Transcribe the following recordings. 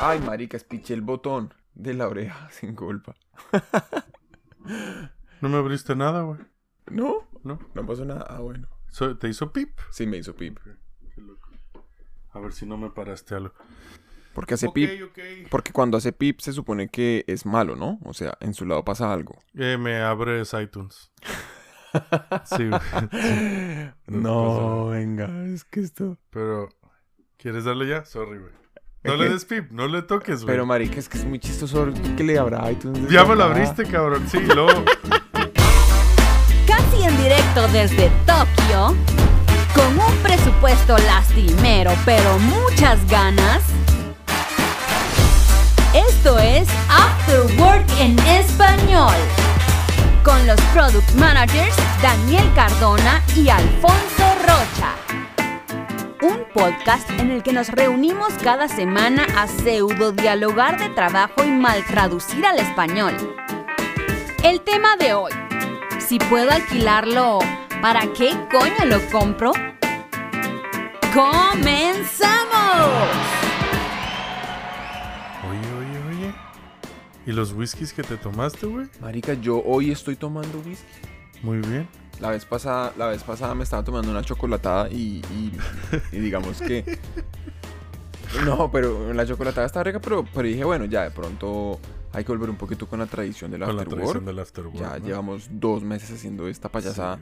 Ay, marica, espiché el botón de la oreja sin culpa. No me abriste nada, güey. ¿No? ¿No? No pasó nada. Ah, bueno. So- ¿Te hizo pip? Sí, me hizo pip. A ver si no me paraste algo. Porque hace pip. Porque cuando hace pip se supone que es malo, ¿no? O sea, en su lado pasa algo. Eh, me abres iTunes. Sí, güey. No, venga, es que esto. Pero, ¿quieres darle ya? Sorry, güey. No le des pip, no le toques, güey. Pero, marica, es que es muy chistoso que le iTunes. desde Ya me lo abriste, cabrón. Sí, luego. Casi en directo desde Tokio, con un presupuesto lastimero pero muchas ganas. Esto es After Work en español, con los product managers Daniel Cardona y Alfonso Rocha. Un podcast en el que nos reunimos cada semana a pseudo dialogar de trabajo y mal traducir al español. El tema de hoy. Si puedo alquilarlo, ¿para qué coño lo compro? ¡Comenzamos! Oye, oye, oye. ¿Y los whiskies que te tomaste, güey? Marica, yo hoy estoy tomando whisky. Muy bien. La vez pasada, la vez pasada me estaba tomando una chocolatada y, y, y digamos que. No, pero la chocolatada está rica, pero, pero dije, bueno, ya de pronto hay que volver un poquito con la tradición del Con la afterwork. tradición del afterwork. Ya ¿no? llevamos dos meses haciendo esta payasada.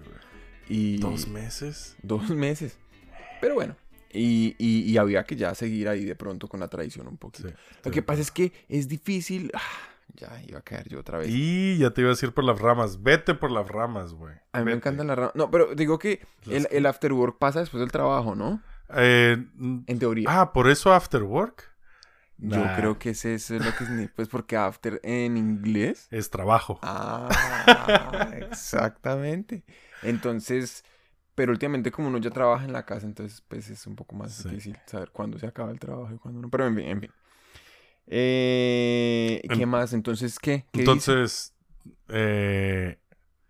Sí, y ¿Dos meses? Dos meses. Pero bueno. Y, y- y había que ya seguir ahí de pronto con la tradición un poquito. Sí. Lo que pasa es que es difícil. ah, ya iba a caer yo otra vez. Y ya te iba a decir por las ramas. Vete por las ramas, güey. a mí me encantan las ramas. No, pero digo que el, el after work pasa después del trabajo, ¿no? Eh, En teoría. ah, ¿por eso after work? Yo creo que eso es lo que significa. Pues porque after en inglés. Es trabajo. Ah, exactamente. Entonces, pero últimamente como uno ya trabaja en la casa, entonces pues es un poco más Sí. difícil saber cuándo se acaba el trabajo y cuándo no. Pero en fin, en fin. Eh, ¿Qué En- más? Entonces, ¿qué? Entonces, eh,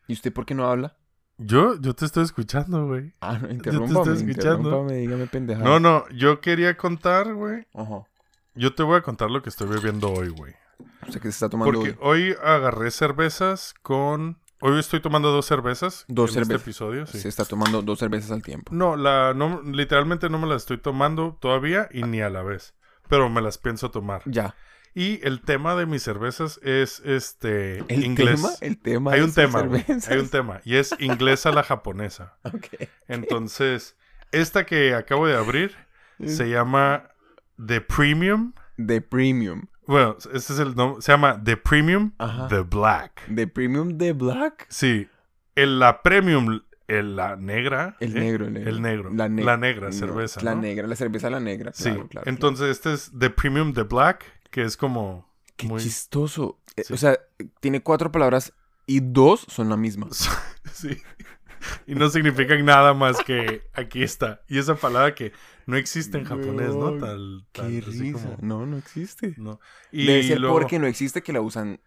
¿Y usted por qué no habla? yo, yo te estoy escuchando, güey. Ah, no, te interrúmpame, estoy escuchando. interrúmpame, dígame pendejadas. No, no, yo quería contar, güey. Ajá. Yo te voy a contar lo que estoy bebiendo hoy, güey. O sea, que se está tomando Porque hoy. hoy agarré cervezas con... Hoy estoy tomando dos cervezas. Dos en cervezas. este episodio, sí. Se está tomando dos cervezas al tiempo. No, la, no, literalmente no me las estoy tomando todavía y ni a la vez. Pero me las pienso tomar. Ya. Y el tema de mis cervezas es este ¿El inglés. tema? El tema Hay de un tema, cervezas. Hay un tema. Y es inglés a la japonesa. Ok. Entonces, esta que acabo de abrir se llama The Premium. De premium. Bueno, este es el nombre. Se llama The Premium Ajá. The Black. De premium de black. Sí. El, la Premium, el- la negra. El ¿eh? negro, el negro. El negro. La, La, ne- negra no, cerveza. La ¿no? negra, la cerveza la negra. Sí. Claro, claro, Entonces, este es The Premium The Black, que es como. Qué muy- chistoso. Eh, Sí. O sea, tiene cuatro palabras y dos son la misma. sí. Y no significan nada más que aquí está. Y esa palabra que no existe en japonés, ¿no? Tal, tal, Qué risa. como- No, no existe. no. Y Debe ser luego- porque no existe que la usan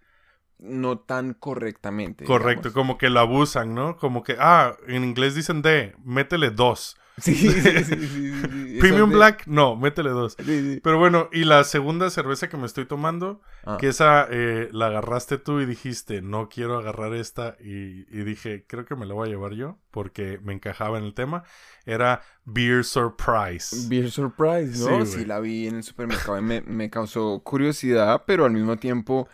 no tan correctamente. Correcto, digamos. como que la abusan, ¿no? Como que, ah, en inglés dicen de, métele dos. Sí, sí, sí, sí, sí. Premium de- Black, no, métele dos. Pero bueno, y la segunda cerveza que me estoy tomando, Ah, que esa eh, la agarraste tú y dijiste, no quiero agarrar esta, y, y dije, creo que me la voy a llevar yo, porque me encajaba en el tema, era Beer Surprise. Beer Surprise, ¿no? Sí, la vi en el supermercado y me, me causó curiosidad, pero al mismo tiempo,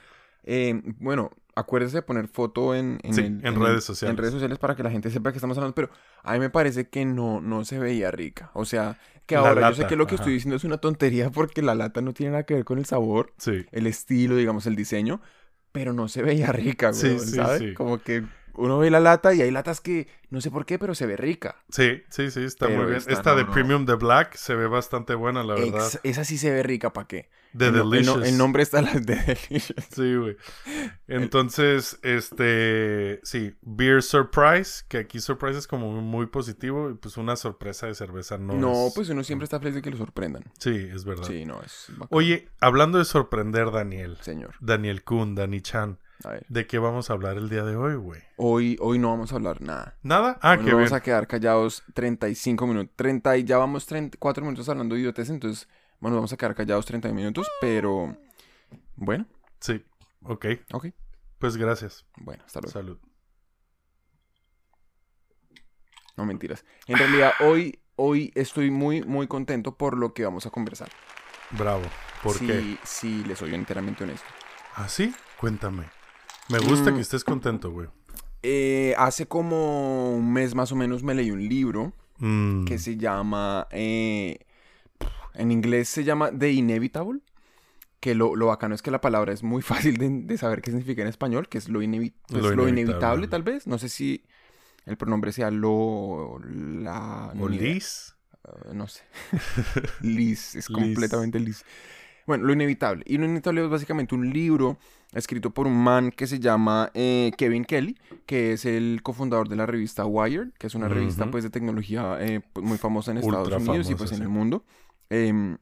eh, bueno, acuérdese de poner foto en, en, Sí, el- en el- redes sociales. En redes sociales para que la gente sepa que estamos hablando, pero a mí me parece que no, no se veía rica. O sea, que La ahora yo sé que lo que ajá. estoy diciendo es una tontería porque la lata no tiene nada que ver con el sabor, Sí, el estilo, digamos, el diseño, pero no se veía rica, güey, sí, ¿sabes? sí. Como que uno ve la lata y hay latas que no sé por qué, pero se ve rica. sí, sí, sí, está Pero muy bien. esta Esta no, de no. Premium The Black se ve bastante buena, la verdad. Ex- esa sí se ve rica, ¿para qué? The el, el Delicious. el nombre está las de Delicious. Sí, güey. Entonces, este, sí, Beer Surprise, que aquí Surprise es como muy positivo y pues una sorpresa de cerveza no No, es- pues uno siempre está feliz de que lo sorprendan. Sí, es verdad. Sí, no, es bacán. Oye, hablando de sorprender, Daniel, Señor, Daniel Kun, Dani Chan, a ver. ¿de qué vamos a hablar el día de hoy, güey? Hoy, hoy no vamos a hablar nada. ¿Nada? Ah, Hoy qué nos vamos bien. a quedar callados 35 minutos. 30 y ya vamos 34 minutos hablando de idiotes, entonces bueno, vamos a quedar callados 30 minutos, pero bueno, Sí, ok. ok. Pues gracias. Bueno, hasta luego. Salud. No mentiras. En realidad, hoy, hoy estoy muy, muy contento por lo que vamos a conversar. Bravo. ¿Por si, qué? Si le soy enteramente honesto. ¿Ah, sí? Cuéntame. Me gusta Mm. que estés contento, güey. Eh, hace como un mes más o menos me leí un libro Mm, que se llama, eh, en inglés se llama The Inevitable, que lo, lo bacano es que la palabra es muy fácil de, de saber qué significa en español, que es lo, inevi- pues, Lo lo inevitable. inevitable tal vez, no sé si el pronombre sea lo, la... ¿O ni idea. Liz? Uh, no sé. Liz, es completamente Liz. Bueno, Lo Inevitable. Y Lo Inevitable es básicamente un libro escrito por un man que se llama eh, Kevin Kelly, que es el cofundador de la revista Wired, que es una revista pues de tecnología eh, pues, muy famosa en Estados Ultra Unidos y pues en el mundo. Em,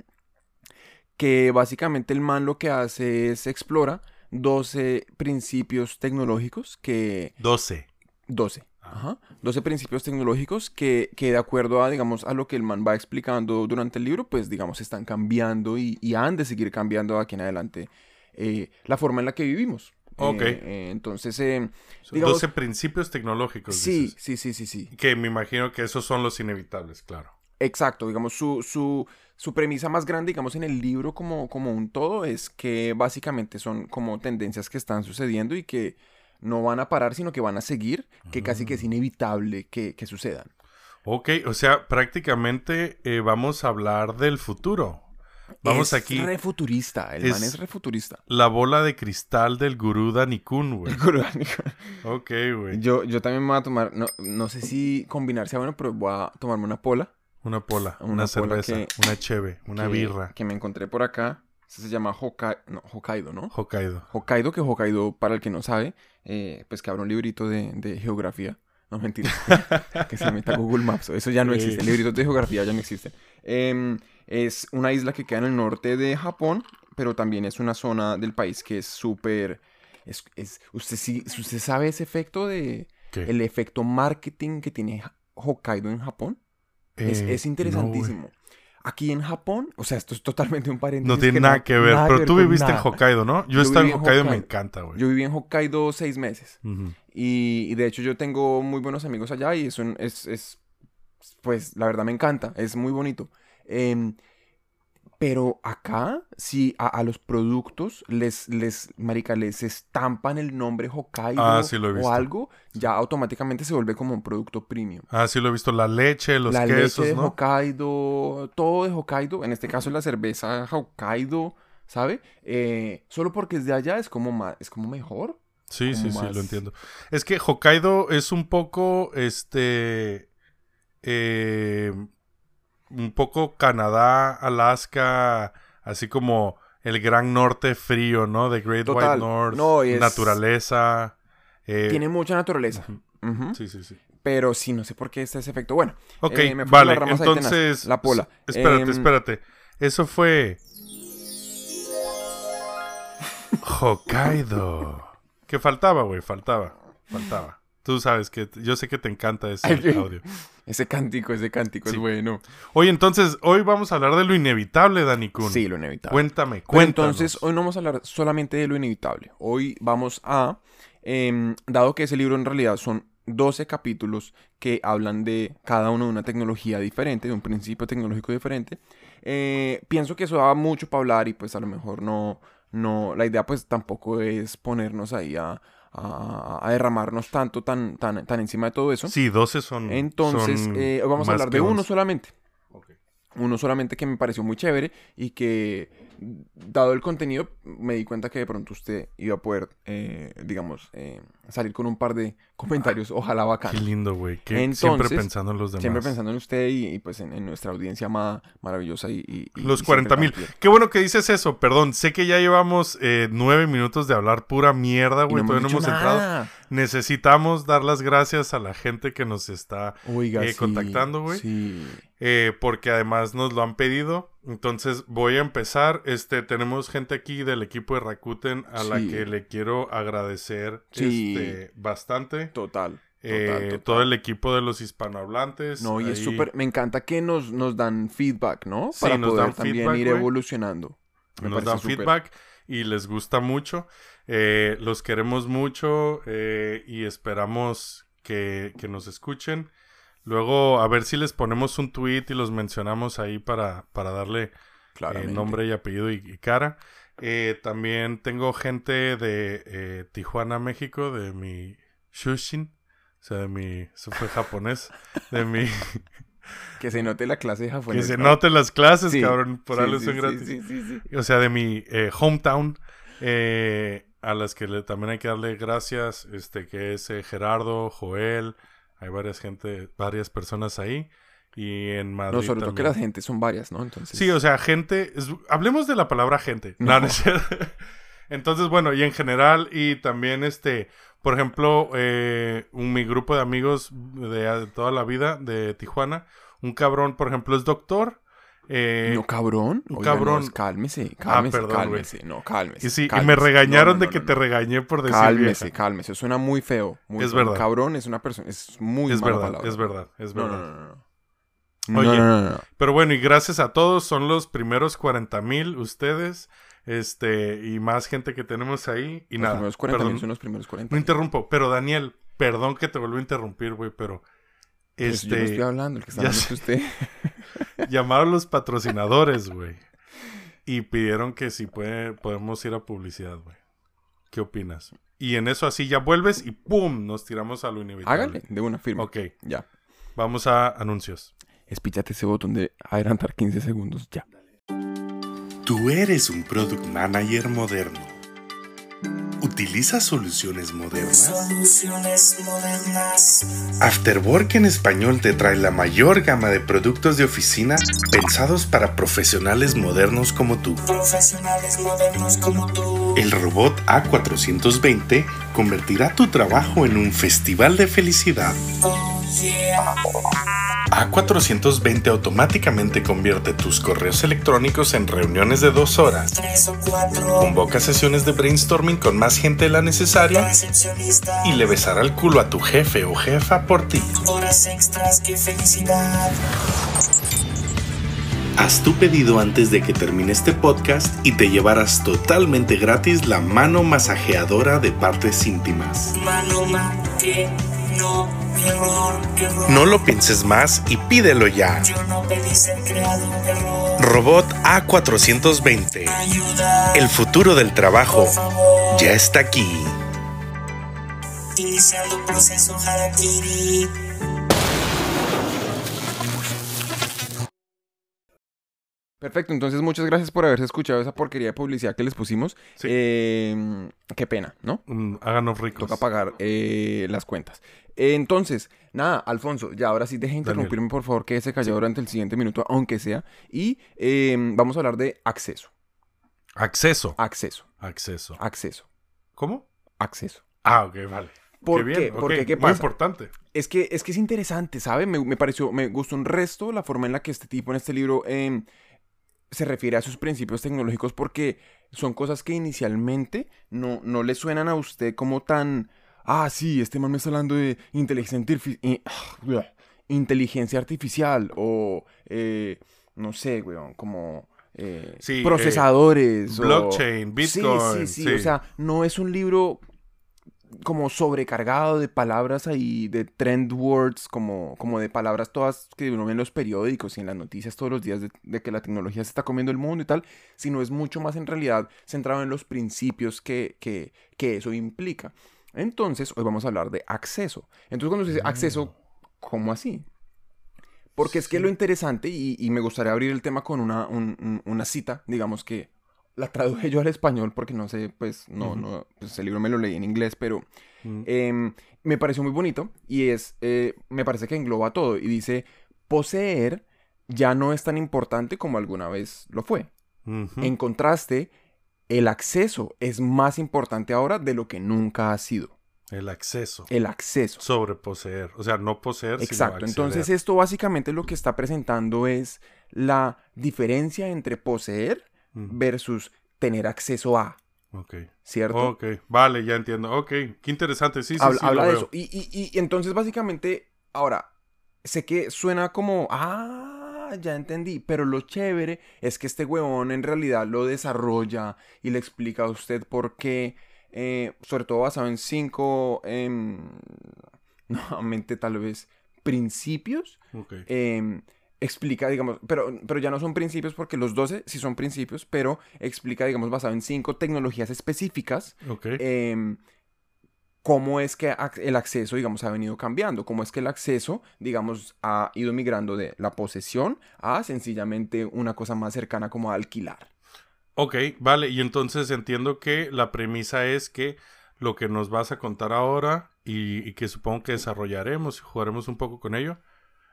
que básicamente el man lo que hace es explora 12 principios tecnológicos que 12. 12. Ajá. 12 principios tecnológicos que, que de acuerdo a, digamos, a lo que el man va explicando durante el libro, pues, digamos, están cambiando y, y han de seguir cambiando de aquí en adelante eh, la forma en la que vivimos. Ok. Eh, eh, entonces, eh, Son Digamos- 12 principios tecnológicos. sí, dices. sí, sí, sí, sí. Que me imagino que esos son los inevitables, claro. Exacto, digamos, su, su, su premisa más grande, digamos, en el libro como, como un todo es que básicamente son como tendencias que están sucediendo y que no van a parar, sino que van a seguir, que casi que es Ah. inevitable que, que sucedan. Ok, o sea, prácticamente eh, vamos a hablar del futuro. Vamos es aquí. re futurista, el Es- man es re futurista. La bola de cristal del gurú Danikun, güey. Ok, güey. yo, yo también me voy a tomar, no, no sé si combinar sea bueno, pero voy a tomarme una pola. Una pola, una, Una pola cerveza, que- una cheve, una que- birra. Que me encontré por acá. Ese se llama Hokkaido, no, Hokkaido, ¿no? Hokkaido. Hokkaido, que Hokkaido, para el que no sabe, eh, pues que habrá un librito de, de geografía. No, mentira. que se meta a Google Maps. Eso ya no existe. Libritos de geografía ya no existen. Em, es una isla que queda en el norte de Japón, pero también es una zona del país que es súper... Es, es- usted, sí, usted sabe ese efecto de... ¿Qué? El efecto marketing que tiene Hokkaido en Japón. es, Eh, es interesantísimo. Aquí en Japón, o sea, esto es totalmente un paréntesis. No tiene que nada que ver, nada pero tú viviste en. Hokkaido, ¿no? Yo, he estado en Hokkaido y me encanta, güey. Yo viví en Hokkaido seis meses. Y, y de hecho yo tengo muy buenos amigos allá y es, un- es, es pues la verdad me encanta, es muy bonito. Em, pero acá, si a, a los productos les, les, marica, les estampan el nombre Hokkaido Ah, sí lo he visto. o algo, ya automáticamente se vuelve como un producto premium. Ah, sí lo he visto. La leche, los la quesos, leche de ¿no? Hokkaido, todo de Hokkaido, en este caso la cerveza Hokkaido, ¿sabe? Eh, solo porque es de allá es como, más, es como mejor. Sí, sí, como sí, más- lo entiendo. Es que Hokkaido es un poco, este, eh, un poco Canadá, Alaska, así como el gran norte frío, ¿no? The Great Total. White North, No, es- naturaleza. eh, Tiene mucha naturaleza. Sí, sí, sí. Pero sí, no sé por qué está ese efecto. Bueno, Ok, Eh, me vale, tenaz. entonces... La pola. Espérate, Em, espérate. Eso fue... Hokkaido. Que faltaba, güey, faltaba. Faltaba. Tú sabes que... Yo sé que te encanta ese audio. ese cántico, ese cántico Sí. es bueno. Oye, entonces, hoy vamos a hablar de lo inevitable, Dani Kun. Sí, lo inevitable. Cuéntame, cuéntanos. entonces, hoy no vamos a hablar solamente de lo inevitable. Hoy vamos a, em, dado que ese libro en realidad son 12 capítulos que hablan de cada uno de una tecnología diferente, de un principio tecnológico diferente, eh, pienso que eso da mucho para hablar y pues a lo mejor no, no, la idea pues tampoco es ponernos ahí a, a- a derramarnos tanto, tan, tan, tan encima de todo eso. Sí, 12 son. Entonces, son eh, hoy vamos a hablar de uno 11. solamente. Uno solamente que me pareció muy chévere y que, dado el contenido, me di cuenta que de pronto usted iba a poder, eh, digamos, eh, salir con un par de comentarios, ojalá Qué bacán. lindo, güey. Siempre pensando en los demás. Siempre pensando en usted y, y, pues en, en nuestra audiencia amada, maravillosa y... y- y- Los y siempre 40 mil. Qué bueno que dices eso. Perdón, sé que ya llevamos eh, nueve minutos de hablar pura mierda, güey. no Todavía no hemos entrado. Necesitamos dar las gracias a la gente que nos está Oiga, sí, contactando, güey. Sí. Eh, porque además nos lo han pedido. Entonces voy a empezar. Este, tenemos gente aquí del equipo de Rakuten a la que le quiero agradecer Sí. este, bastante. Total. eh, Total, total. todo el equipo de los hispanohablantes. No, y es súper, me encanta que nos, nos dan feedback, ¿no? Sí, Para nos poder dan también feedback, ir evolucionando. Me nos dan feedback y les gusta mucho. Eh, los queremos mucho eh, y esperamos que, que nos escuchen. Luego, a ver si les ponemos un tweet y los mencionamos ahí para, para darle eh, nombre y apellido y, y cara. Eh, también tengo gente de eh, Tijuana, México, de mi Shushin. O sea, de mi... Eso fue japonés. De mi... Que se note la clase de que japonés. se ¿no? noten las clases, Sí, cabrón. Por sí, algo sí, son sí, gratis. Sí, sí, sí. O sea, de mi eh, hometown. eh, a las que le- también hay que darle gracias. Este, que es eh, Gerardo, Joel. Hay varias gente, varias personas ahí. Y en Madrid. No, sobre todo que las gentes son varias, ¿no? Entonces. Sí, o sea, gente. es- hablemos de la palabra gente. No, No. no. Entonces, bueno, y en general, y también este, por ejemplo, eh, un, mi grupo de amigos de, de toda la vida de Tijuana, un cabrón, por ejemplo, es doctor. Eh, no, cabrón. Oiga, cabrón. es- cálmese, cálmese, perdón, güey. cálmese. No, cálmese. y sí, y cálmese. me regañaron no, de que te regañé por decir Cálmese, vieja. cálmese. Suena muy feo. Muy Es feo. verdad. Cabrón es una persona. Es muy Es mala verdad, palabra. es verdad, es verdad. no, no, no. Oye. Pero bueno, y gracias a todos, son los primeros 40 mil ustedes, este, y más gente que tenemos ahí, y Los nada. primeros 40 perdón. mil son los primeros 40. No interrumpo, pero Daniel, perdón que te vuelvo a interrumpir, güey, pero Pues yo no estoy este hablando, el que está ya hablando usted. llamaron los patrocinadores, güey. Y pidieron que si puede, podemos ir a publicidad, güey. ¿Qué opinas? Y en eso así ya vuelves y ¡pum! Nos tiramos a lo inevitable. Hágale, de una firma. Ok, Ya. vamos a anuncios. Espíchate ese botón de adelantar 15 segundos. Ya. Tú eres un product manager moderno. ¿Utilizas soluciones modernas? Soluciones modernas. Afterwork en español te trae la mayor gama de productos de oficina pensados para profesionales modernos como tú. Profesionales modernos como tú. El robot A420 convertirá tu trabajo en un festival de felicidad. Oh yeah. A420 automáticamente convierte tus correos electrónicos en reuniones de dos horas. Convoca sesiones de brainstorming con más gente de la necesaria y le besará el culo a tu jefe o jefa por ti. Horas extras, qué felicidad. Haz tu pedido antes de que termine este podcast y te llevarás totalmente gratis la mano masajeadora de partes íntimas. Mano man, que no. No lo pienses más y pídelo ya. Robot A420. Ayuda. El futuro del trabajo ya está aquí. Perfecto, entonces muchas gracias por haberse escuchado esa porquería de publicidad que les pusimos. Sí. Eh, qué pena, ¿no? Mm, háganos ricos. Toca pagar eh, las cuentas. Entonces, nada, Alfonso, ya ahora sí deje de interrumpirme, por favor, que se calló durante el siguiente minuto, aunque sea. Y eh, vamos a hablar de acceso. Acceso. Acceso. Acceso. Acceso. ¿Cómo? Acceso. Ah, ok, vale. ¿Por qué qué? bien, Porque, ok, ¿qué Muy pasa? importante. Es que, es que es interesante, ¿sabe? Me, me pareció, me gustó un resto la forma en la que este tipo en este libro eh, se refiere a sus principios tecnológicos porque son cosas que inicialmente no, no le suenan a usted como tan... Ah, sí, este man me está hablando de inteligencia, eh, inteligencia artificial o... eh, no sé, weón, como... eh, Sí, procesadores. eh, o- blockchain, Sí, Bitcoin, sí, sí, sí. O sea, no es un libro como sobrecargado de palabras ahí, de trend words, como, como de palabras todas que uno ve en los periódicos y en las noticias todos los días de, de que la tecnología se está comiendo el mundo y tal, sino es mucho más en realidad centrado en los principios que, que, que eso implica. Entonces, hoy vamos a hablar de acceso. Entonces, cuando se dice acceso, ¿cómo así? Porque es que lo interesante, y, y me gustaría abrir el tema con una, un- un- una cita, digamos que la traduje yo al español porque no sé, pues no, no, pues el libro me lo leí en inglés, pero Mm, em, me pareció muy bonito y es, eh, me parece que engloba todo y dice, poseer ya no es tan importante como alguna vez lo fue. En contraste, el acceso es más importante ahora de lo que nunca ha sido. El acceso. El acceso. Sobre poseer. O sea, no poseer, Exacto. sino Entonces esto básicamente lo que está presentando es la diferencia entre poseer Ujú, versus tener acceso a. Ok. ¿cierto? Ok, vale, ya entiendo. Ok, qué interesante. Sí, sí, habla sí. habla lo de veo. eso. Y, y- y entonces básicamente, ahora, sé que suena como, ah, ya entendí, pero lo chévere es que este huevón en realidad lo desarrolla y le explica a usted por qué, eh, sobre todo basado en cinco, em, nuevamente tal vez, principios. Ok. em, explica, digamos, pero, pero ya no son principios porque los 12 sí son principios, pero explica, digamos, basado en cinco tecnologías específicas Ok. em, cómo es que el acceso, digamos, ha venido cambiando, cómo es que el acceso, digamos, ha ido migrando de la posesión a sencillamente una cosa más cercana como alquilar. Ok, vale. Y entonces entiendo que la premisa es que lo que nos vas a contar ahora y que supongo que desarrollaremos y jugaremos un poco con ello,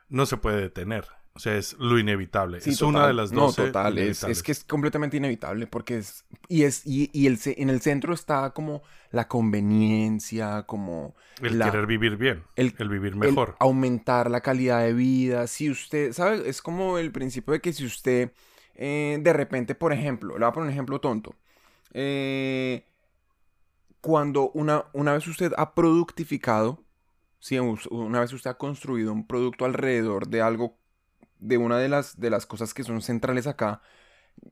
no se puede detener. O sea, es lo inevitable. Sí, es total. una de las No, 12 total, es, es que es completamente inevitable porque es... Y, es, y, y el, en el centro está como la conveniencia, como... El la- querer vivir bien, el- el, vivir el mejor. aumentar la calidad de vida. Si usted, ¿sabe? Es como el principio de que si usted eh, de repente, por ejemplo, le voy a poner un ejemplo tonto. Eh, cuando una, una vez usted ha productificado, si una vez usted ha construido un producto alrededor de algo, de una de las, de las cosas que son centrales acá,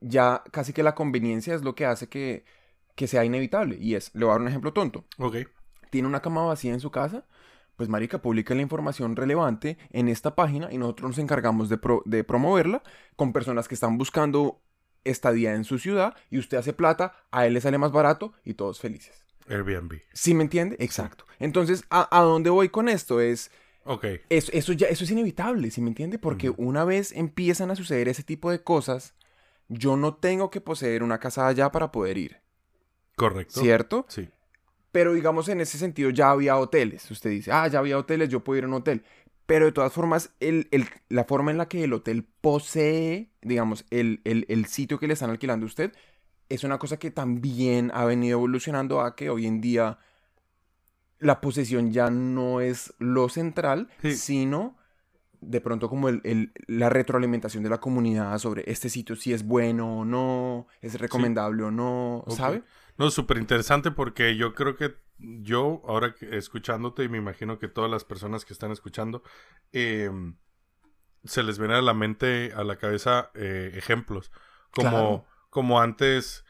ya casi que la conveniencia es lo que hace que, que sea inevitable. Y es, le voy a dar un ejemplo tonto Ok, tiene una cama vacía en su casa, pues marica, publica la información relevante en esta página y nosotros nos encargamos de, pro- de promoverla con personas que están buscando estadía en su ciudad y usted hace plata, a él le sale más barato y todos felices. Airbnb. ¿Sí me entiende? Exacto. Entonces, ¿a, a dónde voy con esto? Es, Ok, eso, eso ya, eso es inevitable, ¿sí me entiende? Porque una vez empiezan a suceder ese tipo de cosas, yo no tengo que poseer una casa allá para poder ir, correcto. ¿cierto? Sí. Pero digamos, en ese sentido ya había hoteles. Usted dice, ah, ya había hoteles, yo puedo ir a un hotel. Pero de todas formas, el, el- la forma en la que el hotel posee, digamos, el, el- el sitio que le están alquilando a usted, es una cosa que también ha venido evolucionando a que hoy en día la posesión ya no es lo central, Sí. sino de pronto como el, el- la retroalimentación de la comunidad sobre este sitio si es bueno o no, es recomendable o no, Ok. ¿sabe? No, súper interesante porque yo creo que yo, ahora escuchándote, y me imagino que todas las personas que están escuchando, eh, se les viene a la mente, a la cabeza, eh, ejemplos. Como, Claro. como antes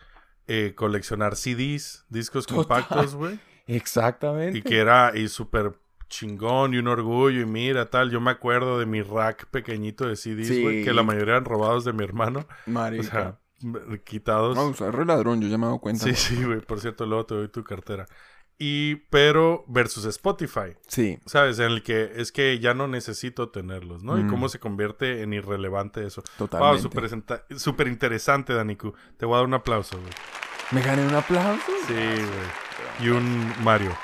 eh, coleccionar CDs, discos compactos, güey. Exactamente. Y que era y súper chingón y un orgullo y mira tal. Yo me acuerdo de mi rack pequeñito de CDs, Sí. que la mayoría eran robados de mi hermano. O Marica. sea, m- quitados. No, soy re ladrón, yo ya me he dado cuenta. Sí, sí, güey. Por cierto, luego te doy tu cartera. Y, pero, versus Spotify, Sí, ¿sabes? En el que es que ya no necesito tenerlos, ¿no? Y Mm. cómo se convierte en irrelevante eso. Wow, totalmente. senta- súper interesante, Daniku. Te voy a dar un aplauso, güey. ¿Me gané un aplauso? Sí, güey. Y un Mario.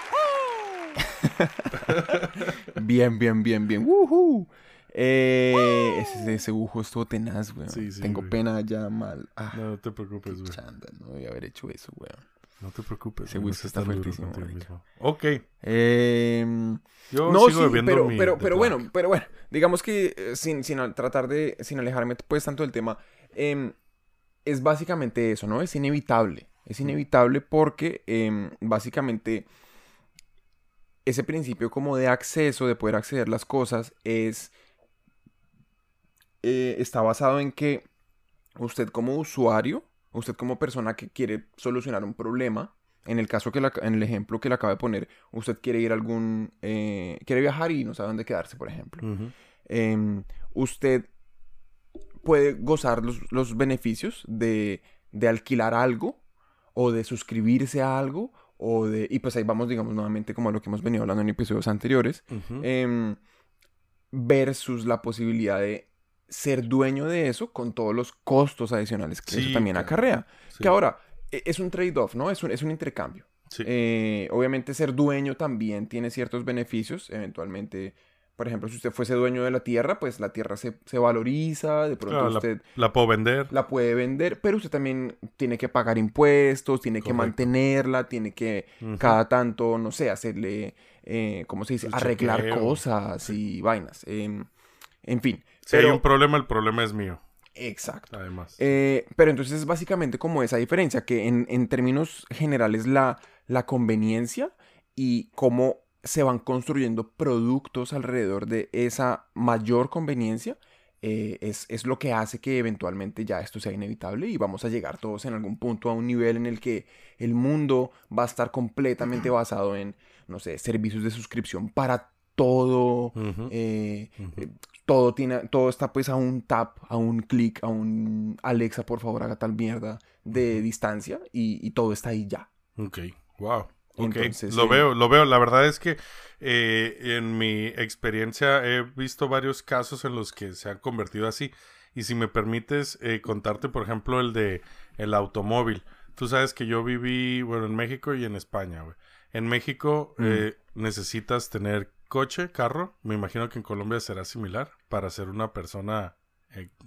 Bien, bien, bien, bien. ¡Woohoo! Eh, ese, ese bujo estuvo tenaz, weón. Sí, sí, Tengo güey. pena ya mal. Ah, No, no te preocupes, güey. chanda, no debía haber hecho eso, weón. No te preocupes. Ese whisky está fuertísimo, mismo. Ok. Eh, Yo no, sigo sí, bebiendo pero, mi pero, pero bueno, pero bueno, digamos que eh, sin, sin tratar de, sin alejarme pues tanto del tema, em, es básicamente eso, ¿no? Es inevitable, es inevitable porque em, básicamente ese principio como de acceso, de poder acceder a las cosas, es, eh, está basado en que usted como usuario, usted como persona que quiere solucionar un problema, en el caso que la- en el ejemplo que le acabo de poner, usted quiere ir a algún, eh, quiere viajar y no sabe dónde quedarse, por ejemplo. Em, usted puede gozar los, los beneficios de, de alquilar algo o de suscribirse a algo o de, y pues ahí vamos, digamos, nuevamente como a lo que hemos venido hablando en episodios anteriores, em, versus la posibilidad de ser dueño de eso con todos los costos adicionales que Sí, eso también claro. acarrea. Sí. Que ahora e- es un trade-off, ¿no? Es un, es un intercambio. Sí. Eh, obviamente ser dueño también tiene ciertos beneficios. Eventualmente, por ejemplo, si usted fuese dueño de la tierra, pues la tierra se, se valoriza, de pronto Claro, la- usted la puedo vender. la puede vender, pero usted también tiene que pagar impuestos, tiene que mantenerla, tiene que cada tanto, no sé, hacerle, eh, ¿cómo se dice? El Arreglar chequeo. cosas y vainas. em, en fin. Si hay un problema, el problema es mío. Exacto. además. Eh, pero entonces es básicamente como esa diferencia, que en, en términos generales la, la conveniencia y cómo se van construyendo productos alrededor de esa mayor conveniencia eh, es, es lo que hace que eventualmente ya esto sea inevitable y vamos a llegar todos en algún punto a un nivel en el que el mundo va a estar completamente basado en, no sé, servicios de suscripción para todo. Eh, eh, todo tiene, todo está pues a un tap, a un clic, a un Alexa, por favor, haga tal mierda de distancia y, y todo está ahí ya. Ok, wow. Ok, Entonces, lo eh, veo, lo veo. La verdad es que eh, en mi experiencia he visto varios casos en los que se han convertido así. Y si me permites eh, contarte, por ejemplo, el de el automóvil. Tú sabes que yo viví, bueno, en México y en España, güey. En México Mm. eh, necesitas tener coche, carro. Me imagino que en Colombia será similar para ser una persona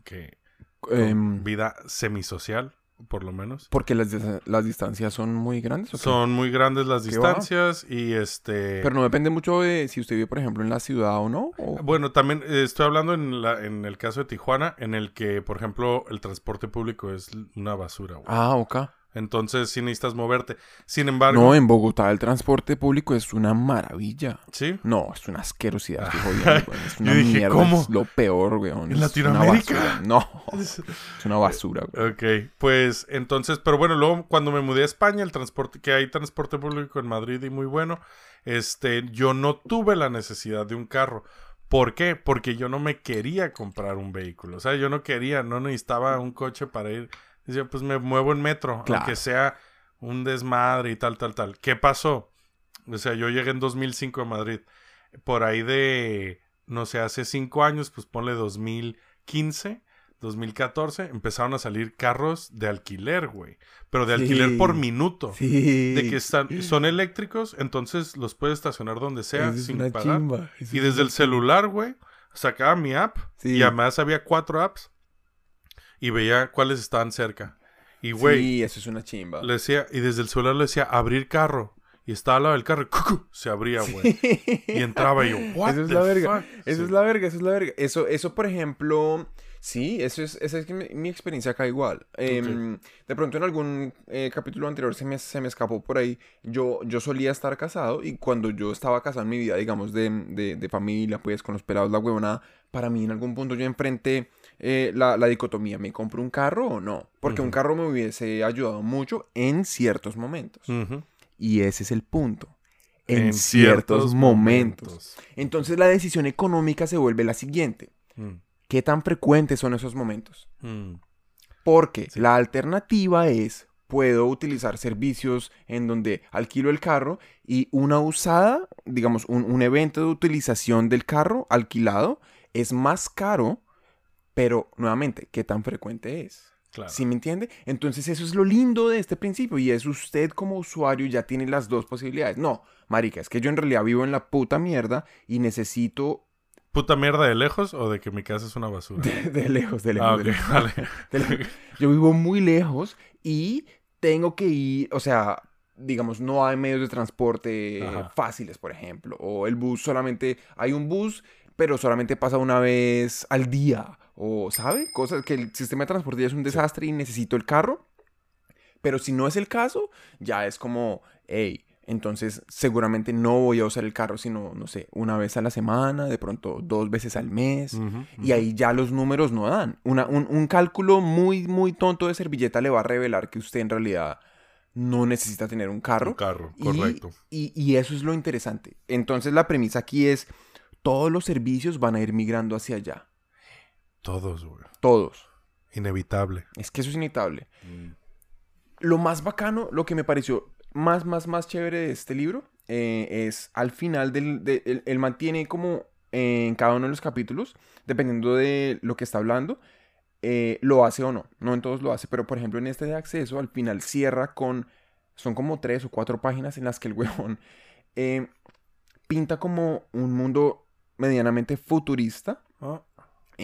que con Em, vida semisocial, por lo menos. porque las, las distancias son muy grandes. ¿o qué? Son muy grandes las distancias y este... Pero no depende mucho de si usted vive, por ejemplo, en la ciudad o no. o- Bueno, también eh, estoy hablando en, la, en el caso de Tijuana, en el que, por ejemplo, el transporte público es una basura. güey. Ah, ok. Entonces sí necesitas moverte. Sin embargo... No, en Bogotá el transporte público es una maravilla. ¿Sí? No, es una asquerosidad. estoy jodiendo. Es una Yo dije, mierda. ¿cómo? Es lo peor, weón. ¿En Latinoamérica? No, es una basura, weón. Ok, pues entonces, pero bueno, luego cuando me mudé a España, el transporte, que hay transporte público en Madrid y muy bueno, este, yo no tuve la necesidad de un carro. ¿Por qué? Porque yo no me quería comprar un vehículo. O sea, yo no quería, no necesitaba un coche para ir. Decía, pues me muevo en metro, Claro. aunque sea un desmadre y tal, tal, tal. ¿Qué pasó? O sea, yo llegué en 2005 a Madrid. Por ahí de, no sé, hace cinco años, pues ponle 2015, 2014, empezaron a salir carros de alquiler, güey. Pero de Sí. alquiler por minuto. Sí. De que están, son eléctricos, entonces los puedes estacionar donde sea es sin pagar. chimba. Y es desde el celular, güey, sacaba mi app. Sí. Y además había cuatro apps. Y veía cuáles estaban cerca. Y, güey, Sí, eso es una chimba. le decía, y desde el celular le decía, abrir carro. Y estaba al lado del carro y ¡cucu! se abría, güey. Y entraba y yo, ¿what Eso es the la verga. fuck? Eso Sí. es la verga, eso es la verga. Eso, eso por ejemplo, sí, eso es, esa es mi, mi experiencia acá igual. Em, De pronto en algún eh, capítulo anterior se me, se me escapó por ahí. Yo, yo solía estar casado y cuando yo estaba casado en mi vida, digamos, de, de, de familia, pues con los pelados, la huevona, para mí en algún punto yo enfrenté eh, la, la dicotomía, ¿me compro un carro o no? Porque un carro me hubiese ayudado mucho en ciertos momentos. Y ese es el punto. En, ciertos, momentos. Entonces la decisión económica se vuelve la siguiente. Mm, ¿Qué tan frecuentes son esos momentos? mm. Porque la alternativa es, puedo utilizar servicios en donde alquilo el carro y una usada, digamos, un, un evento de utilización del carro alquilado es más caro, pero nuevamente, ¿qué tan frecuente es? Claro. ¿Sí me entiende? Entonces eso es lo lindo de este principio y es usted como usuario ya tiene las dos posibilidades. No, marica, es que yo en realidad vivo en la puta mierda y necesito ¿Puta mierda de lejos o de que mi casa es una basura? de, de lejos, de lejos, ah, de lejos. vale. de lejos. Yo vivo muy lejos y tengo que ir, o sea, digamos, no hay medios de transporte Ajá. fáciles, por ejemplo, o el bus solamente, hay un bus, pero solamente pasa una vez al día, o, ¿sabe? Cosas que el sistema de transporte ya es un desastre y necesito el carro. Pero si no es el caso, ya es como, hey, entonces seguramente no voy a usar el carro sino, no sé, una vez a la semana, de pronto dos veces al mes. Y ahí ya los números no dan. Una- un, un cálculo muy, muy tonto de servilleta le va a revelar que usted en realidad no necesita tener un carro. Un carro, Y- correcto. Y, y eso es lo interesante. Entonces la premisa aquí es, todos los servicios van a ir migrando hacia allá. Todos, güey. Todos. Inevitable. Es que eso es inevitable. Mm. Lo más bacano, lo que me pareció más, más, más chévere de este libro eh, es al final del... de- él, él mantiene como eh, en cada uno de los capítulos, dependiendo de lo que está hablando, eh, lo hace o no. No en todos lo hace, pero por ejemplo en este de acceso al final cierra con... Son como tres o cuatro páginas en las que el huevón eh, pinta como un mundo medianamente futurista Ah,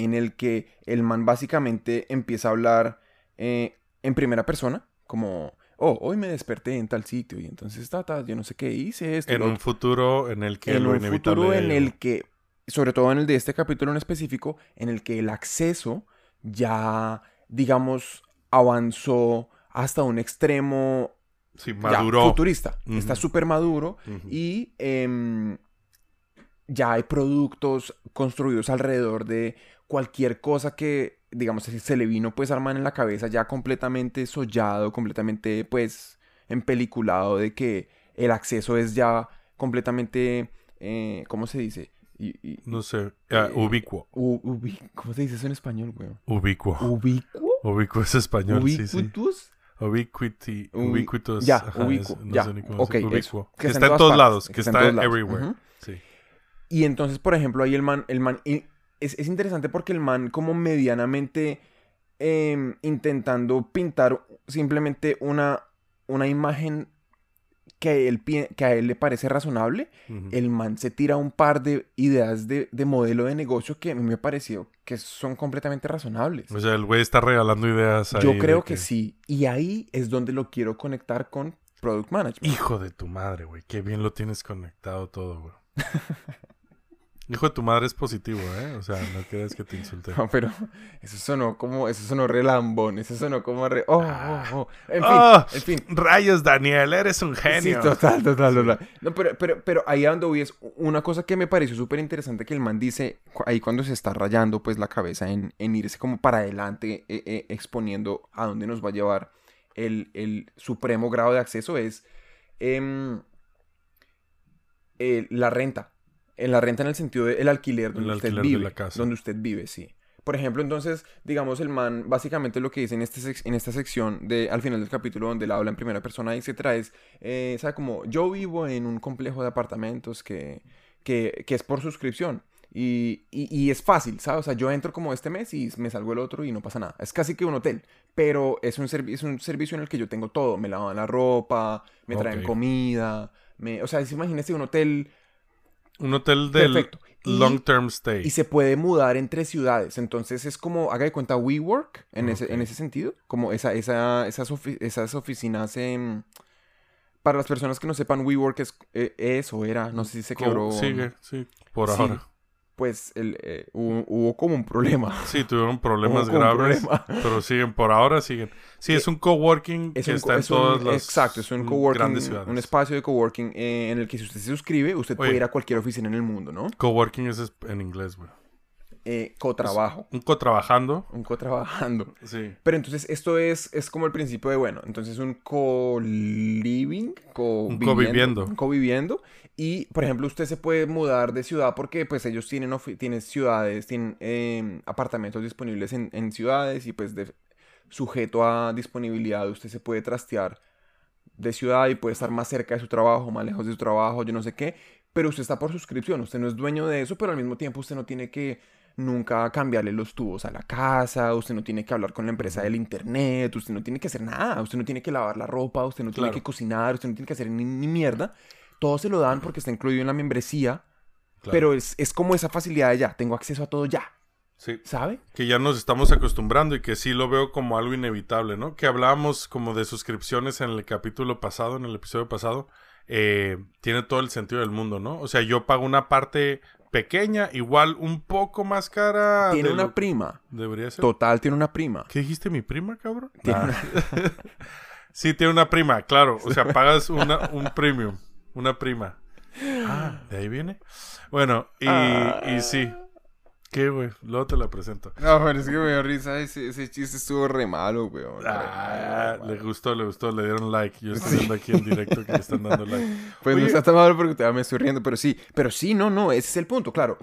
en el que el man básicamente empieza a hablar eh, en primera persona, como, oh, hoy me desperté en tal sitio y entonces, yo no sé qué hice esto. en un futuro en el que en lo un inevitable... futuro en el que, sobre todo en el de este capítulo en específico, en el que el acceso ya, digamos, avanzó hasta un extremo Sí, ya maduró. futurista. Está súper maduro y em, ya hay productos construidos alrededor de cualquier cosa que, digamos, se le vino pues al man en la cabeza ya completamente sollado, completamente pues empeliculado de que el acceso es ya completamente, eh, ¿cómo se dice? Y- y- No sé. ah, Eh, ubicuo. u- ubi- ¿Cómo se dice eso en español, weón? Ubicuo. ¿Ubicuo? Ubicuo es español, sí, sí. ¿Ubiquitous? Ubiquity. Ubi- ya, ajá, ubiquo, es- no ya, sé ni cómo ok, se- eso, ubicuo. que Que está en todos partes, lados. que Que está está everywhere. Sí. Y entonces, por ejemplo, ahí el man, el man, es, es interesante porque el man como medianamente em, intentando pintar simplemente una, una imagen que, él, que a él le parece razonable, el man se tira un par de ideas de, de modelo de negocio que a mí me pareció que son completamente razonables. O sea, el güey está regalando ideas ahí. Yo creo que sí. Y ahí es donde lo quiero conectar con Product Management. Hijo de tu madre, güey. Qué bien lo tienes conectado todo, güey. Hijo de tu madre es positivo, ¿eh? O sea, no creas que te insulté. No, pero eso sonó como, eso sonó re lambón, eso sonó como re... Oh, oh, oh. En fin, ¡Ah! en fin. Rayos, Daniel, eres un genio. Sí, total, total, total. No, pero, pero, pero ahí a donde voy es una cosa que me pareció súper interesante que el man dice, ahí cuando se está rayando pues la cabeza en, en irse como para adelante, eh, eh, exponiendo a dónde nos va a llevar el, el supremo grado de acceso es em, eh, la renta. En la renta en el sentido del alquiler donde El usted alquiler de vive. la casa. Donde usted vive, sí. Por ejemplo, entonces, digamos, el man, básicamente lo que dice en, este en esta sección, de, al final del capítulo, donde él habla en primera persona, etcétera, es, eh, ¿sabe? Como, yo vivo en un complejo de apartamentos que, que, que es por suscripción. Y, y, y es fácil, ¿sabes? O sea, yo entro como este mes y me salgo el otro y no pasa nada. Es casi que un hotel, pero es un, es un servicio en el que yo tengo todo. Me lavan la ropa, me traen Ok. comida, me, o sea, imagínese un hotel Un hotel del Perfecto. Long term stay. y se puede mudar entre ciudades. Entonces es como, haga de cuenta, WeWork en, ese, en ese sentido. Como esa, esa, esas, ofi- esas oficinas. para las personas que no sepan, WeWork es, eh, es o era, no sé si se quebró. Sigue, sí, por Sí. Pues el, eh, hubo, hubo como un problema. Sí, tuvieron problemas graves, problema. pero siguen, por ahora siguen. Sí, es un coworking Es que un, está es en un- todas las exacto, es un coworking, grandes ciudades. un espacio de coworking eh, en el que si usted se suscribe, usted puede ir a cualquier oficina en el mundo, ¿no? Coworking es es- en inglés, güey. Eh, cotrabajo, Un co-trabajando. un cotrabajando. Sí. Pero entonces esto es, es como el principio de, bueno, entonces un co-living, co-viviendo, coviviendo. un coviviendo. Y, por ejemplo, usted se puede mudar de ciudad porque pues ellos tienen, tienen ciudades, tienen eh, apartamentos disponibles en, en ciudades y pues de, sujeto a disponibilidad usted se puede trastear de ciudad y puede estar más cerca de su trabajo, más lejos de su trabajo, yo no sé qué. Pero usted está por suscripción, usted no es dueño de eso, pero al mismo tiempo usted no tiene que nunca cambiarle los tubos a la casa, usted no tiene que hablar con la empresa del internet, usted no tiene que hacer nada, usted no tiene que lavar la ropa, usted no tiene que cocinar, usted no tiene que hacer ni, ni mierda. Todo se lo dan porque está incluido en la membresía, claro. pero es, es como esa facilidad de ya, tengo acceso a todo ya, Sí. ¿sabe? Que ya nos estamos acostumbrando y que sí lo veo como algo inevitable, ¿no? Que hablábamos como de suscripciones en el capítulo pasado, en el episodio pasado. eh, tiene todo el sentido del mundo, ¿no? O sea, yo pago una parte pequeña, igual un poco más cara. Tiene una lo- prima, Debería ser. total tiene una prima. ¿Qué dijiste, mi prima, cabrón? Tiene Nah. sí, tiene una prima, claro. O sea, pagas una, un premium, una prima. Ah, ¿de ahí viene? Bueno, y, y sí. ¿Qué, güey? Luego te la presento. No, pero es que me dio risa, ese, ese chiste estuvo re malo, re Ah, malo, le gustó, le gustó, le dieron like. Yo estoy viendo aquí en directo que le están dando like. Pues Oye, no está tan malo porque todavía me estoy riendo, pero sí, pero sí, no, no, ese es el punto, claro.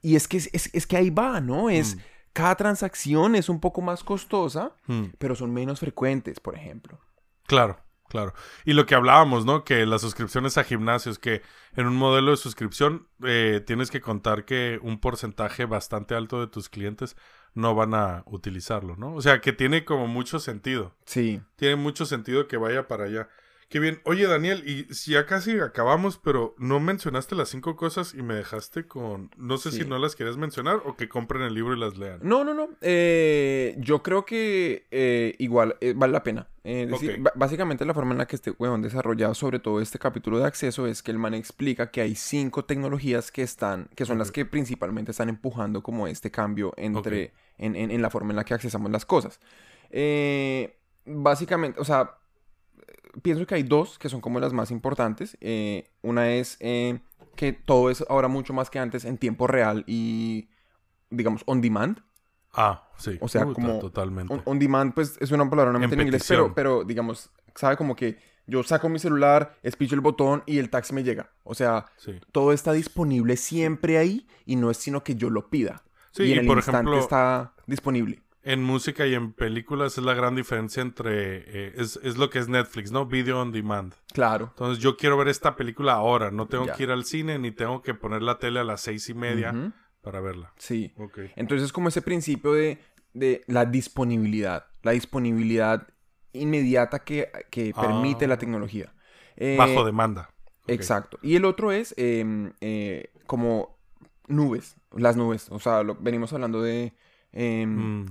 Y es que, es, es- es que ahí va, ¿no? Es, cada transacción es un poco más costosa, mm, pero son menos frecuentes, por ejemplo. claro, claro. Y lo que hablábamos, ¿no? Que las suscripciones a gimnasios, que en un modelo de suscripción eh, tienes que contar que un porcentaje bastante alto de tus clientes no van a utilizarlo, ¿no? O sea, que tiene como mucho sentido. Sí, Tiene mucho sentido que vaya para allá. Qué bien. Oye, Daniel, y si ya casi acabamos, pero no mencionaste las cinco cosas y me dejaste con. No sé Sí. si no las querías mencionar o que compren el libro y las lean. No, no, no. eh, yo creo que eh, igual eh, vale la pena. Decir, básicamente la forma en la que este weón desarrollado sobre todo este capítulo de acceso es que el man explica que hay cinco tecnologías que están, que son las que principalmente están empujando como este cambio entre, en, en- en la forma en la que accesamos las cosas. Básicamente, o sea, pienso que hay dos que son como las más importantes. Eh, una es eh, que todo es ahora mucho más que antes en tiempo real y, digamos, on demand. Ah, sí. O sea, como Totalmente. On, on demand, pues es una palabra en, En inglés, pero, pero digamos, sabe como que yo saco mi celular, espicho el botón y el taxi me llega. O sea, Sí. todo está disponible siempre ahí y no es sino que yo lo pida. Sí, y en y el por instante ejemplo- está disponible. En música y en películas es la gran diferencia entre. eh, es, es lo que es Netflix, ¿no? Video on demand. Claro. Entonces yo quiero ver esta película ahora. No tengo Ya. que ir al cine ni tengo que poner la tele a las seis y media para verla. Sí. Ok. Entonces, como ese principio de, de la disponibilidad, la disponibilidad inmediata que, que Ah. permite la tecnología. Eh, Bajo demanda. Exacto. Y el otro es em, eh, como nubes, las nubes. O sea, lo- venimos hablando de, em, Mm,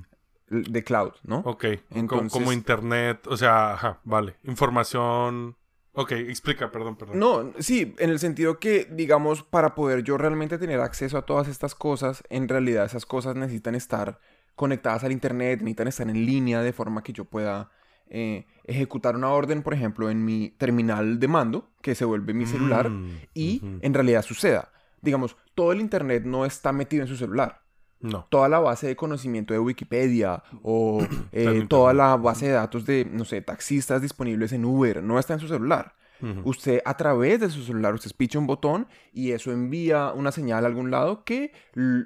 de cloud, ¿no? ok. Entonces- Como internet. O sea, ajá, vale. Información. Ok, explica, perdón, perdón. No, sí, en el sentido que, digamos, para poder yo realmente tener acceso a todas estas cosas, en realidad esas cosas necesitan estar conectadas al Internet, necesitan estar en línea de forma que yo pueda eh, ejecutar una orden, por ejemplo, en mi terminal de mando, que se vuelve mi celular, Mm, y en realidad suceda. Digamos, todo el Internet no está metido en su celular. No. toda la base de conocimiento de Wikipedia o eh, toda la base de datos de, no sé, taxistas disponibles en Uber, no está en su celular. Usted a través de su celular, usted picha un botón y eso envía una señal a algún lado que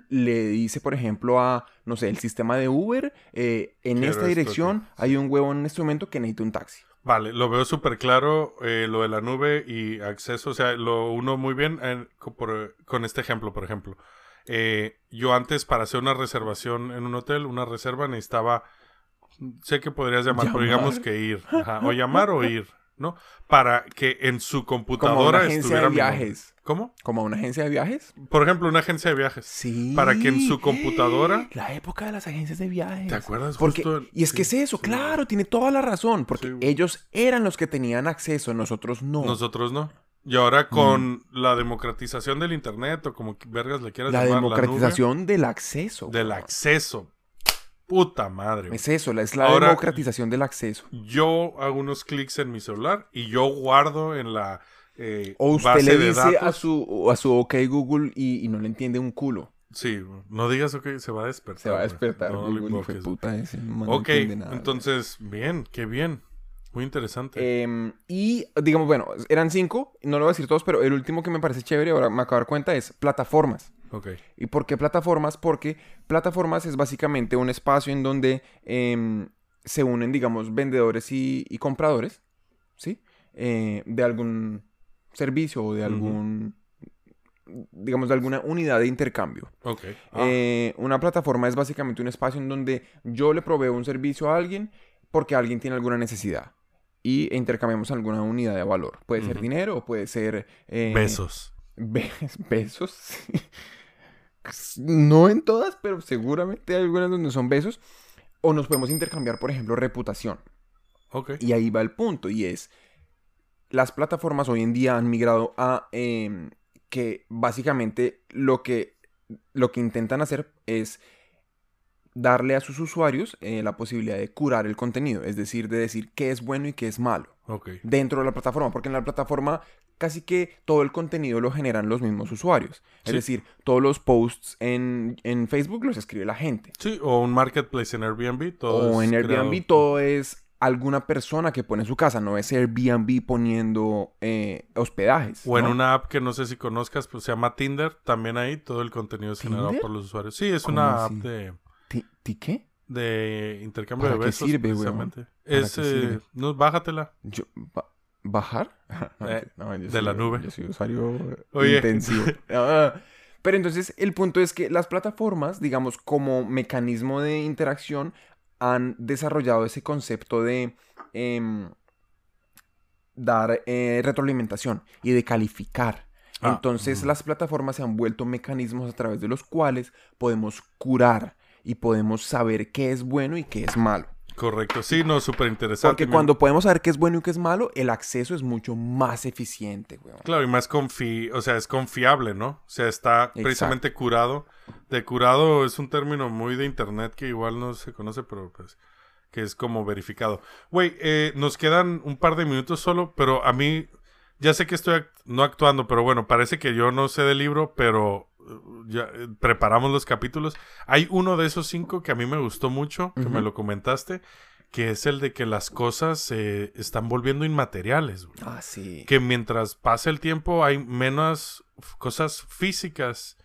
le dice, por ejemplo, a, no sé, el sistema de Uber, eh, en Quiero esta dirección hay un huevo en este momento que necesita un taxi. Vale, lo veo súper claro, eh, lo de la nube y acceso, o sea, lo uno muy bien en- co- por- con este ejemplo, por ejemplo. Eh, yo antes para hacer una reservación en un hotel, una reserva, necesitaba, sé que podrías llamar, pero digamos que ir, ajá, o llamar o ir, ¿no? Para que en su Como computadora una agencia estuviera de mi. ¿Cómo? ¿Como a una agencia de viajes? Por ejemplo, una agencia de viajes. Sí. Para que en su computadora- La época de las agencias de viajes. ¿Te acuerdas? Porque, Justo y es que es eso, sí. claro, tiene toda la razón, porque Sí. ellos eran los que tenían acceso, nosotros no. Nosotros no. Y ahora con la democratización del internet o como vergas le quieras la llamar, nube, democratización del acceso. del cabrón. acceso. Puta madre. Es eso, la- es la Ahora- democratización del acceso. Yo hago unos clics en mi celular y yo guardo en la eh, O usted base le de dice a su, a su OK Google y, y no le entiende un culo. Sí, no digas ok, se va a despertar. Se va a despertar No Google, invoques. puta ese, man, no Ok, nada. entonces, bien, qué bien. Muy interesante. Em, y digamos, bueno, eran cinco, no lo voy a decir todos, pero el último que me parece chévere, ahora me acabo de dar cuenta, es plataformas. ok. ¿Y por qué plataformas? Porque plataformas es básicamente un espacio en donde em, se unen, digamos, vendedores y, y compradores, ¿sí? Eh, de algún servicio o de algún, digamos, de alguna unidad de intercambio. Ok. Ah, Eh, una plataforma es básicamente un espacio en donde yo le proveo un servicio a alguien porque alguien tiene alguna necesidad y intercambiamos alguna unidad de valor. Puede ser Ujú. dinero o puede ser... eh, besos. Be- besos. no en todas, pero seguramente hay algunas donde son besos. O nos podemos intercambiar, por ejemplo, reputación. Ok. Y ahí va el punto, y es, las plataformas hoy en día han migrado a em, que básicamente lo que, lo que intentan hacer es darle a sus usuarios eh, la posibilidad de curar el contenido, es decir, de decir qué es bueno y qué es malo dentro de la plataforma, porque en la plataforma casi que todo el contenido lo generan los mismos usuarios. Es Sí. decir, todos los posts en, en Facebook los escribe la gente. Sí, o un marketplace en Airbnb. Todo o en Airbnb creado- todo es alguna persona que pone su casa, no es Airbnb poniendo eh, hospedajes. O en ¿no? una app que no sé si conozcas, pues se llama Tinder. También ahí todo el contenido es generado por los usuarios. Sí, es ¿Cómo una así? app de, ¿Ti- qué? de intercambio de ¿Para qué besos. sirve, weón? precisamente. ¿Para Es, qué eh, sirve? no, bájatela. Yo, ba- ¿Bajar? No, Eh, no, yo de soy- la nube. Yo soy usuario Oye. intensivo. Ah, pero entonces el punto es que las plataformas, digamos, como mecanismo de interacción, han desarrollado ese concepto de, em, dar eh, retroalimentación y de calificar. Ah, Entonces las plataformas se han vuelto mecanismos a través de los cuales podemos curar y podemos saber qué es bueno y qué es malo. Correcto. Sí, no, súper interesante. Porque cuando podemos saber qué es bueno y qué es malo, el acceso es mucho más eficiente, weón. Claro, y más confi... O sea, es confiable, ¿no? O sea, está precisamente curado. De curado es un término muy de internet que igual no se conoce, pero pues... Que es como verificado. Güey, eh, nos quedan un par de minutos solo, pero a mí... Ya sé que estoy act- no actuando, pero bueno, parece que yo no sé del libro, pero ya eh, preparamos los capítulos. Hay uno de esos cinco que a mí me gustó mucho, que me lo comentaste, que es el de que las cosas se están volviendo inmateriales. güey Ah, sí. que mientras pasa el tiempo hay menos cosas físicas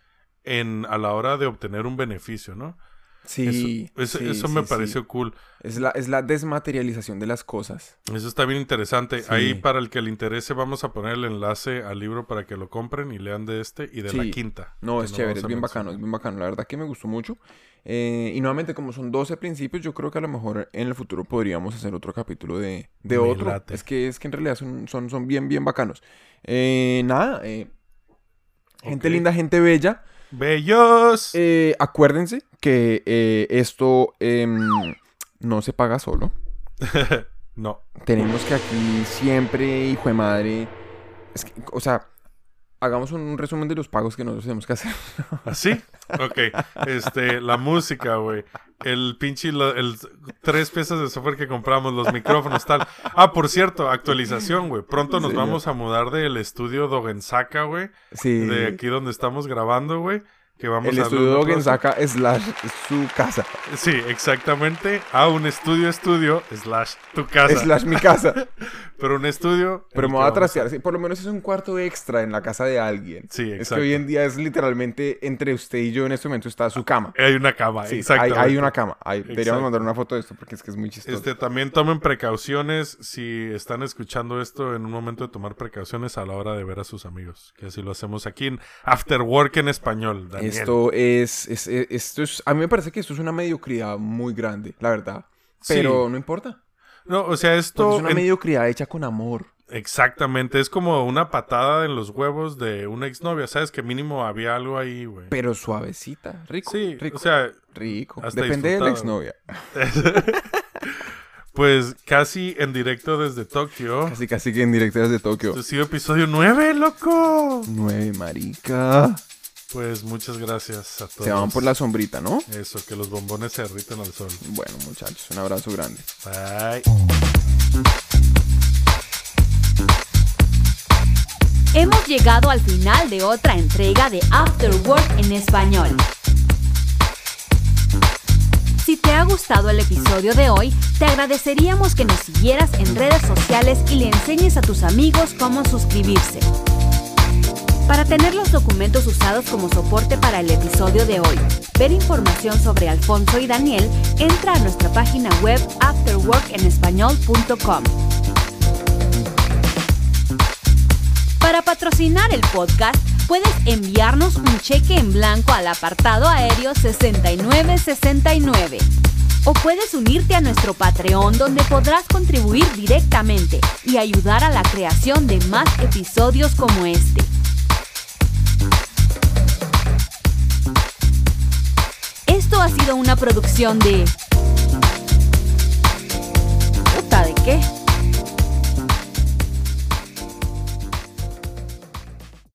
en a la hora de obtener un beneficio, ¿no? Sí. eso eso, sí, eso sí, me sí. pareció cool. Es la, es la desmaterialización de las cosas. Eso está bien interesante. Ahí para el que le interese vamos a poner el enlace al libro para que lo compren y lean de este y de la quinta. No, es chévere, es bien mencionar. bacano, es bien bacano. La verdad que me gustó mucho. Eh, y nuevamente, como son 12 principios, yo creo que a lo mejor en el futuro podríamos hacer otro capítulo de, de Me otro. late. Es que, es que en realidad son, son, son bien, bien bacanos. Eh, nada, eh, gente linda, gente bella. ¡Bellos! Eh, acuérdense que eh, esto em, no se paga solo. no. Tenemos que aquí siempre, hijo de madre. Es que, o sea, hagamos un resumen de los pagos que nosotros tenemos que hacer. ¿Así? Ok. Este, la música, güey. El pinche, el tres piezas de software que compramos, los micrófonos, tal. Ah, por cierto, actualización, güey. Pronto nos vamos a mudar del estudio Dogensaka, güey. Sí. De aquí donde estamos grabando, güey. Que vamos el a estudio un otro- Gensaka slash su casa. Sí, exactamente. A un estudio estudio slash tu casa. Slash mi casa. Pero un estudio. Pero me voy a trastear. sí, por lo menos es un cuarto extra en la casa de alguien. Sí, Es que exacto. hoy en día es literalmente entre usted y yo en este momento está su cama. Hay una cama, Sí, hay, exactamente. hay una cama. Hay- Exacto. deberíamos mandar una foto de esto porque es que es muy chistoso. Este, también tomen precauciones si están escuchando esto en un momento de tomar precauciones a la hora de ver a sus amigos. Que así lo hacemos aquí en After Work en español. Daniel. Esto es, es- es- esto es, a mí me parece que esto es una mediocridad muy grande, la verdad. Pero no importa. No, o sea, porque esto. es una en- mediocridad hecha con amor. Exactamente. Es como una patada en los huevos de una exnovia. Sabes que mínimo había algo ahí, güey. Pero suavecita. Rico. Sí, rico. o sea, rico. hasta Depende de la exnovia. pues casi en directo desde Tokio. Casi, casi que en directo desde Tokio. Ha sido episodio 9, loco. Nueve, marica. Pues muchas gracias a todos. Se van por la sombrita, ¿no? Eso, que los bombones se derriten al sol. Bueno, muchachos, un abrazo grande. Bye. Hemos llegado al final de otra entrega de After Work en español. Si te ha gustado el episodio de hoy, te agradeceríamos que nos siguieras en redes sociales y le enseñes a tus amigos cómo suscribirse. Para tener los documentos usados como soporte para el episodio de hoy, ver información sobre Alfonso y Daniel, entra a nuestra página web afterworkenespañol.com. Para patrocinar el podcast, puedes enviarnos un cheque en blanco al apartado aéreo 6969. O puedes unirte a nuestro Patreon donde podrás contribuir directamente y ayudar a la creación de más episodios como este. Ha sido una producción de... ¿Puta de qué?